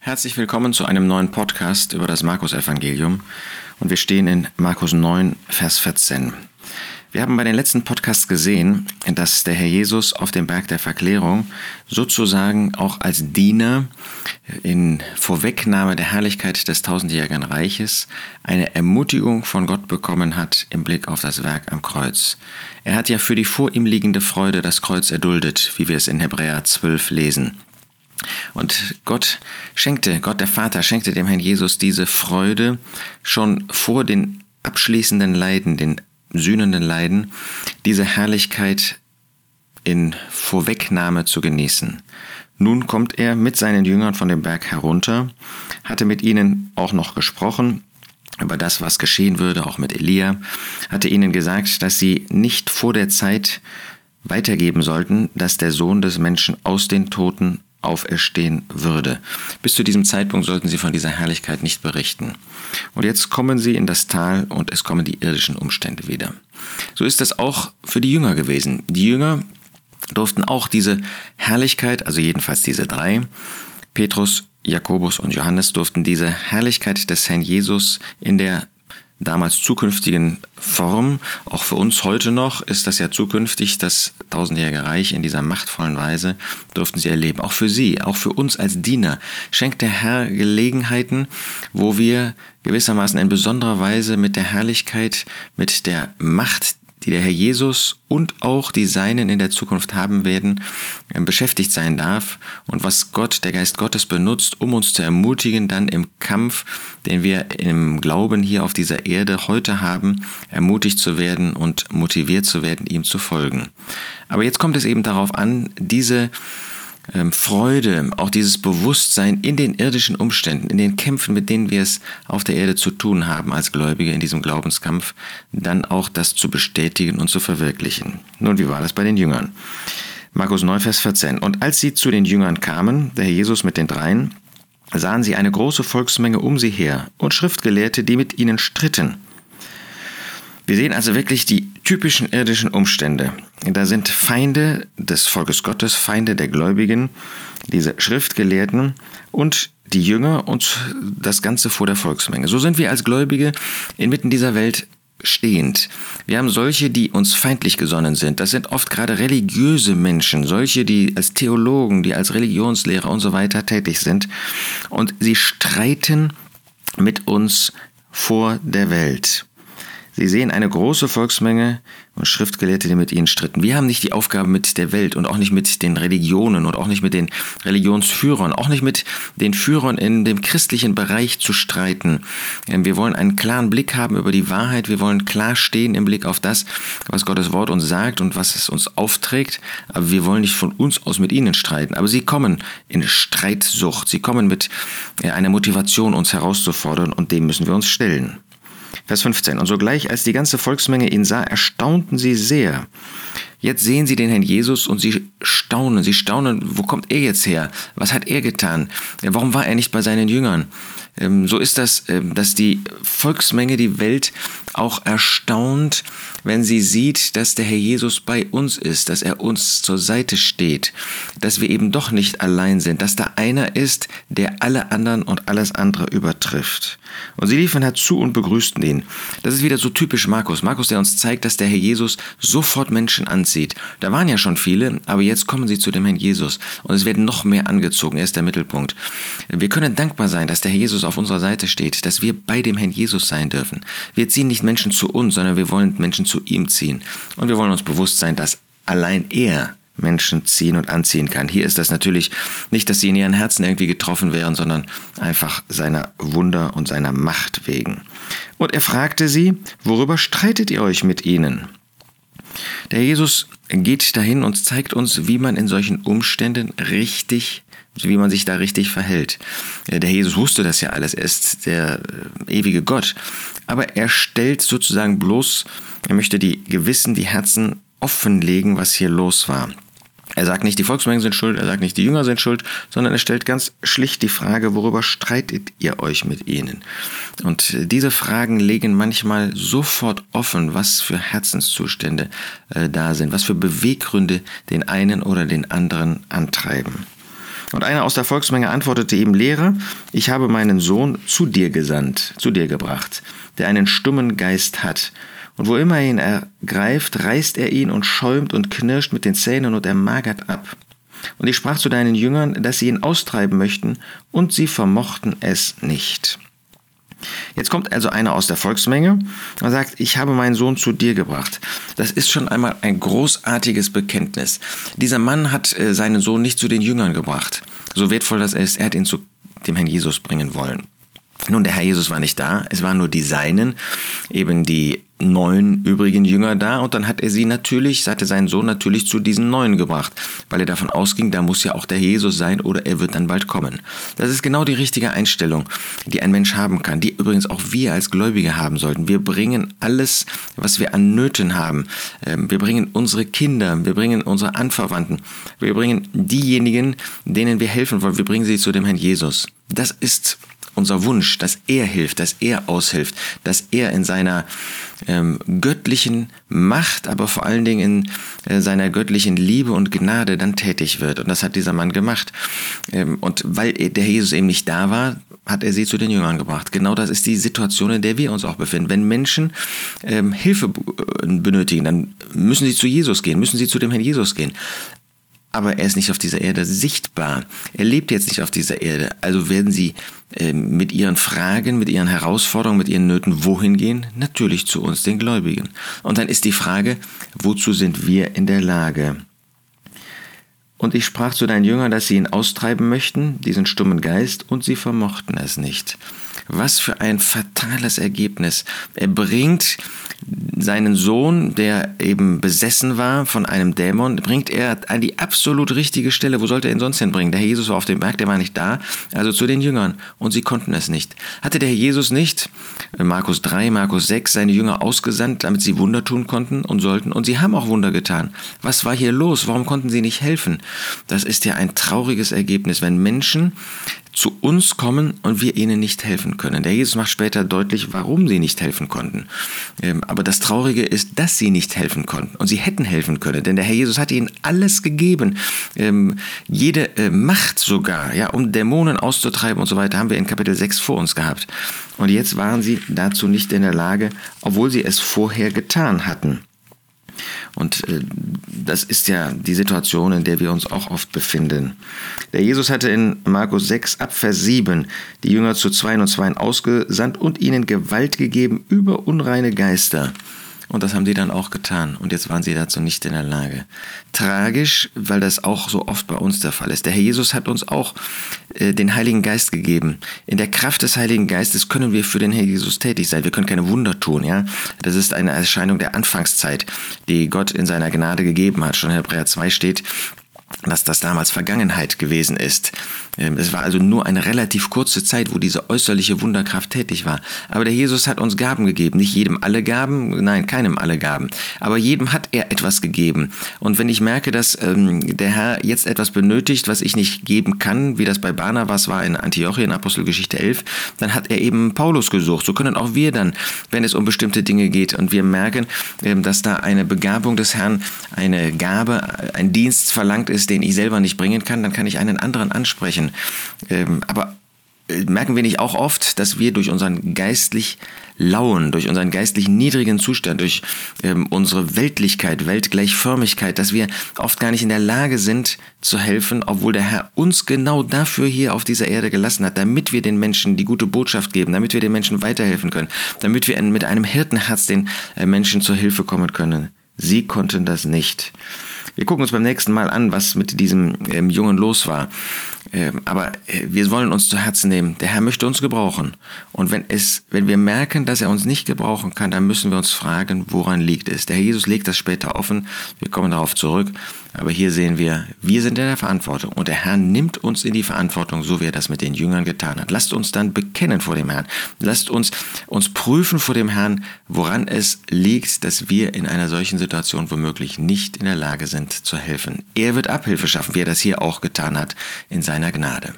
Herzlich willkommen zu einem neuen Podcast über das Markus-Evangelium und wir stehen in Markus 9, Vers 14. Wir haben bei den letzten Podcasts gesehen, dass der Herr Jesus auf dem Berg der Verklärung sozusagen auch als Diener in Vorwegnahme der Herrlichkeit des tausendjährigen Reiches eine Ermutigung von Gott bekommen hat im Blick auf das Werk am Kreuz. Er hat ja für die vor ihm liegende Freude das Kreuz erduldet, wie wir es in Hebräer 12 lesen. Und Gott schenkte, Gott der Vater schenkte dem Herrn Jesus diese Freude schon vor den abschließenden Leiden, den sühnenden Leiden, diese Herrlichkeit in Vorwegnahme zu genießen. Nun kommt er mit seinen Jüngern von dem Berg herunter, hatte mit ihnen auch noch gesprochen über das, was geschehen würde, auch mit Elia, hatte ihnen gesagt, dass sie nicht vor der Zeit weitergeben sollten, dass der Sohn des Menschen aus den Toten auferstehen würde. Bis zu diesem Zeitpunkt sollten sie von dieser Herrlichkeit nicht berichten. Und jetzt kommen sie in das Tal und es kommen die irdischen Umstände wieder. So ist es auch für die Jünger gewesen. Die Jünger durften auch diese Herrlichkeit, also jedenfalls diese drei, Petrus, Jakobus und Johannes durften diese Herrlichkeit des Herrn Jesus in der damals zukünftigen Form, auch für uns heute noch, ist das ja zukünftig, das tausendjährige Reich in dieser machtvollen Weise, durften sie erleben. Auch für sie, auch für uns als Diener, schenkt der Herr Gelegenheiten, wo wir gewissermaßen in besonderer Weise mit der Herrlichkeit, mit der Macht die der Herr Jesus und auch die Seinen in der Zukunft haben werden, ähm, beschäftigt sein darf und was Gott, der Geist Gottes benutzt, um uns zu ermutigen, dann im Kampf, den wir im Glauben hier auf dieser Erde heute haben, ermutigt zu werden und motiviert zu werden, ihm zu folgen. Aber jetzt kommt es eben darauf an, diese Freude, auch dieses Bewusstsein in den irdischen Umständen, in den Kämpfen, mit denen wir es auf der Erde zu tun haben als Gläubige in diesem Glaubenskampf, dann auch das zu bestätigen und zu verwirklichen. Nun, wie war das bei den Jüngern? Markus 9, Vers 14. Und als sie zu den Jüngern kamen, der Herr Jesus mit den Dreien, sahen sie eine große Volksmenge um sie her und Schriftgelehrte, die mit ihnen stritten. Wir sehen also wirklich die typischen irdischen Umstände. Da sind Feinde des Volkes Gottes, Feinde der Gläubigen, diese Schriftgelehrten und die Jünger und das Ganze vor der Volksmenge. So sind wir als Gläubige inmitten dieser Welt stehend. Wir haben solche, die uns feindlich gesonnen sind. Das sind oft gerade religiöse Menschen, solche, die als Theologen, die als Religionslehrer und so weiter tätig sind. Und sie streiten mit uns vor der Welt. Sie sehen eine große Volksmenge und Schriftgelehrte, die mit ihnen stritten. Wir haben nicht die Aufgabe mit der Welt und auch nicht mit den Religionen und auch nicht mit den Religionsführern, auch nicht mit den Führern in dem christlichen Bereich zu streiten. Ähm, wir wollen einen klaren Blick haben über die Wahrheit. Wir wollen klar stehen im Blick auf das, was Gottes Wort uns sagt und was es uns aufträgt. Aber wir wollen nicht von uns aus mit ihnen streiten. Aber sie kommen in Streitsucht. Sie kommen mit einer Motivation, uns herauszufordern und dem müssen wir uns stellen. Vers 15. Und sogleich, als die ganze Volksmenge ihn sah, erstaunten sie sehr. Jetzt sehen sie den Herrn Jesus und sie staunen. Sie staunen, wo kommt er jetzt her? Was hat er getan? Warum war er nicht bei seinen Jüngern? Ähm, so ist das, ähm, dass die Volksmenge, die Welt auch erstaunt, wenn sie sieht, dass der Herr Jesus bei uns ist, dass er uns zur Seite steht, dass wir eben doch nicht allein sind, dass da einer ist, der alle anderen und alles andere übertrifft. Und sie liefen herzu und begrüßten ihn. Das ist wieder so typisch Markus. Markus, der uns zeigt, dass der Herr Jesus sofort Menschen anzieht. Da waren ja schon viele, aber jetzt kommen sie zu dem Herrn Jesus und es werden noch mehr angezogen. Er ist der Mittelpunkt. Wir können dankbar sein, dass der Herr Jesus auf unserer Seite steht, dass wir bei dem Herrn Jesus sein dürfen. Wir ziehen nicht Menschen zu uns, sondern wir wollen Menschen zu ihm ziehen. Und wir wollen uns bewusst sein, dass allein er Menschen ziehen und anziehen kann. Hier ist das natürlich nicht, dass sie in ihren Herzen irgendwie getroffen wären, sondern einfach seiner Wunder und seiner Macht wegen. Und er fragte sie, worüber streitet ihr euch mit ihnen? Der Jesus geht dahin und zeigt uns, wie man in solchen Umständen richtig wie man sich da richtig verhält. Der Jesus wusste das ja alles, er ist der äh, ewige Gott. Aber er stellt sozusagen bloß, er möchte die Gewissen, die Herzen offenlegen, was hier los war. Er sagt nicht, die Volksmengen sind schuld, er sagt nicht, die Jünger sind schuld, sondern er stellt ganz schlicht die Frage, worüber streitet ihr euch mit ihnen? Und diese Fragen legen manchmal sofort offen, was für Herzenszustände äh, da sind, was für Beweggründe den einen oder den anderen antreiben. Und einer aus der Volksmenge antwortete ihm, Lehrer, ich habe meinen Sohn zu dir gesandt, zu dir gebracht, der einen stummen Geist hat. Und wo immer er ihn ergreift, reißt er ihn und schäumt und knirscht mit den Zähnen und er magert ab. Und ich sprach zu deinen Jüngern, dass sie ihn austreiben möchten, und sie vermochten es nicht. Jetzt kommt also einer aus der Volksmenge und sagt, ich habe meinen Sohn zu dir gebracht. Das ist schon einmal ein großartiges Bekenntnis. Dieser Mann hat äh, seinen Sohn nicht zu den Jüngern gebracht. So wertvoll das ist, er hat ihn zu dem Herrn Jesus bringen wollen. Nun, der Herr Jesus war nicht da, es waren nur die Seinen, eben die neun übrigen Jünger da und dann hat er sie natürlich, hatte seinen Sohn natürlich zu diesen neun gebracht, weil er davon ausging, da muss ja auch der Jesus sein oder er wird dann bald kommen. Das ist genau die richtige Einstellung, die ein Mensch haben kann, die übrigens auch wir als Gläubige haben sollten. Wir bringen alles, was wir an Nöten haben. Ähm, wir bringen unsere Kinder, wir bringen unsere Anverwandten, wir bringen diejenigen, denen wir helfen wollen, wir bringen sie zu dem Herrn Jesus. Das ist unser Wunsch, dass er hilft, dass er aushilft, dass er in seiner ähm, göttlichen Macht, aber vor allen Dingen in äh, seiner göttlichen Liebe und Gnade dann tätig wird. Und das hat dieser Mann gemacht. Ähm, und weil der Jesus eben nicht da war, hat er sie zu den Jüngern gebracht. Genau das ist die Situation, in der wir uns auch befinden. Wenn Menschen ähm, Hilfe äh, benötigen, dann müssen sie zu Jesus gehen, müssen sie zu dem Herrn Jesus gehen aber er ist nicht auf dieser Erde sichtbar. Er lebt jetzt nicht auf dieser Erde. Also werden sie äh, mit ihren Fragen, mit ihren Herausforderungen, mit ihren Nöten wohin gehen? Natürlich zu uns, den Gläubigen. Und dann ist die Frage, wozu sind wir in der Lage? Und ich sprach zu deinen Jüngern, dass sie ihn austreiben möchten, diesen stummen Geist, und sie vermochten es nicht. Was für ein fatales Ergebnis. Er bringt seinen Sohn, der eben besessen war von einem Dämon, bringt er an die absolut richtige Stelle. Wo sollte er ihn sonst hinbringen? Der Herr Jesus war auf dem Berg, der war nicht da, also zu den Jüngern. Und sie konnten es nicht. Hatte der Herr Jesus nicht, Markus 3, Markus 6, seine Jünger ausgesandt, damit sie Wunder tun konnten und sollten? Und sie haben auch Wunder getan. Was war hier los? Warum konnten sie nicht helfen? Das ist ja ein trauriges Ergebnis, wenn Menschen zu uns kommen und wir ihnen nicht helfen können. Der Jesus macht später deutlich, warum sie nicht helfen konnten. Ähm, aber das Traurige ist, dass sie nicht helfen konnten. Und sie hätten helfen können, denn der Herr Jesus hat ihnen alles gegeben. Ähm, jede äh, Macht sogar, ja, um Dämonen auszutreiben und so weiter, haben wir in Kapitel 6 vor uns gehabt. Und jetzt waren sie dazu nicht in der Lage, obwohl sie es vorher getan hatten. Und äh, das ist ja die Situation, in der wir uns auch oft befinden. Der Jesus hatte in Markus 6 ab Vers 7 die Jünger zu zwei und zwei ausgesandt und ihnen Gewalt gegeben über unreine Geister. Und das haben sie dann auch getan. Und jetzt waren sie dazu nicht in der Lage. Tragisch, weil das auch so oft bei uns der Fall ist. Der Herr Jesus hat uns auch äh, den Heiligen Geist gegeben. In der Kraft des Heiligen Geistes können wir für den Herr Jesus tätig sein. Wir können keine Wunder tun, ja. Das ist eine Erscheinung der Anfangszeit, die Gott in seiner Gnade gegeben hat. Schon in Hebräer 2 steht, dass das damals Vergangenheit gewesen ist. Ähm, es war also nur eine relativ kurze Zeit, wo diese äußerliche Wunderkraft tätig war. Aber der Jesus hat uns Gaben gegeben. Nicht jedem alle Gaben, nein, keinem alle Gaben. Aber jedem hat er etwas gegeben. Und wenn ich merke, dass ähm, der Herr jetzt etwas benötigt, was ich nicht geben kann, wie das bei Barnabas war in Antiochien, Apostelgeschichte 11, dann hat er eben Paulus gesucht. So können auch wir dann, wenn es um bestimmte Dinge geht und wir merken, ähm, dass da eine Begabung des Herrn, eine Gabe, ein Dienst verlangt ist, den ich selber nicht bringen kann, dann kann ich einen anderen ansprechen. Ähm, aber äh, merken wir nicht auch oft, dass wir durch unseren geistlich lauen, durch unseren geistlich niedrigen Zustand, durch ähm, unsere Weltlichkeit, Weltgleichförmigkeit, dass wir oft gar nicht in der Lage sind zu helfen, obwohl der Herr uns genau dafür hier auf dieser Erde gelassen hat, damit wir den Menschen die gute Botschaft geben, damit wir den Menschen weiterhelfen können, damit wir mit einem Hirtenherz den äh, Menschen zur Hilfe kommen können. Sie konnten das nicht. Wir gucken uns beim nächsten Mal an, was mit diesem ähm, Jungen los war. Ähm, aber äh, wir wollen uns zu Herzen nehmen. Der Herr möchte uns gebrauchen. Und wenn es, wenn wir merken, dass er uns nicht gebrauchen kann, dann müssen wir uns fragen, woran liegt es. Der Herr Jesus legt das später offen. Wir kommen darauf zurück. Aber hier sehen wir, wir sind in der Verantwortung. Und der Herr nimmt uns in die Verantwortung, so wie er das mit den Jüngern getan hat. Lasst uns dann bekennen vor dem Herrn. Lasst uns uns prüfen vor dem Herrn, woran es liegt, dass wir in einer solchen Situation womöglich nicht in der Lage sind zu helfen. Er wird Abhilfe schaffen, wie er das hier auch getan hat in seiner Gnade.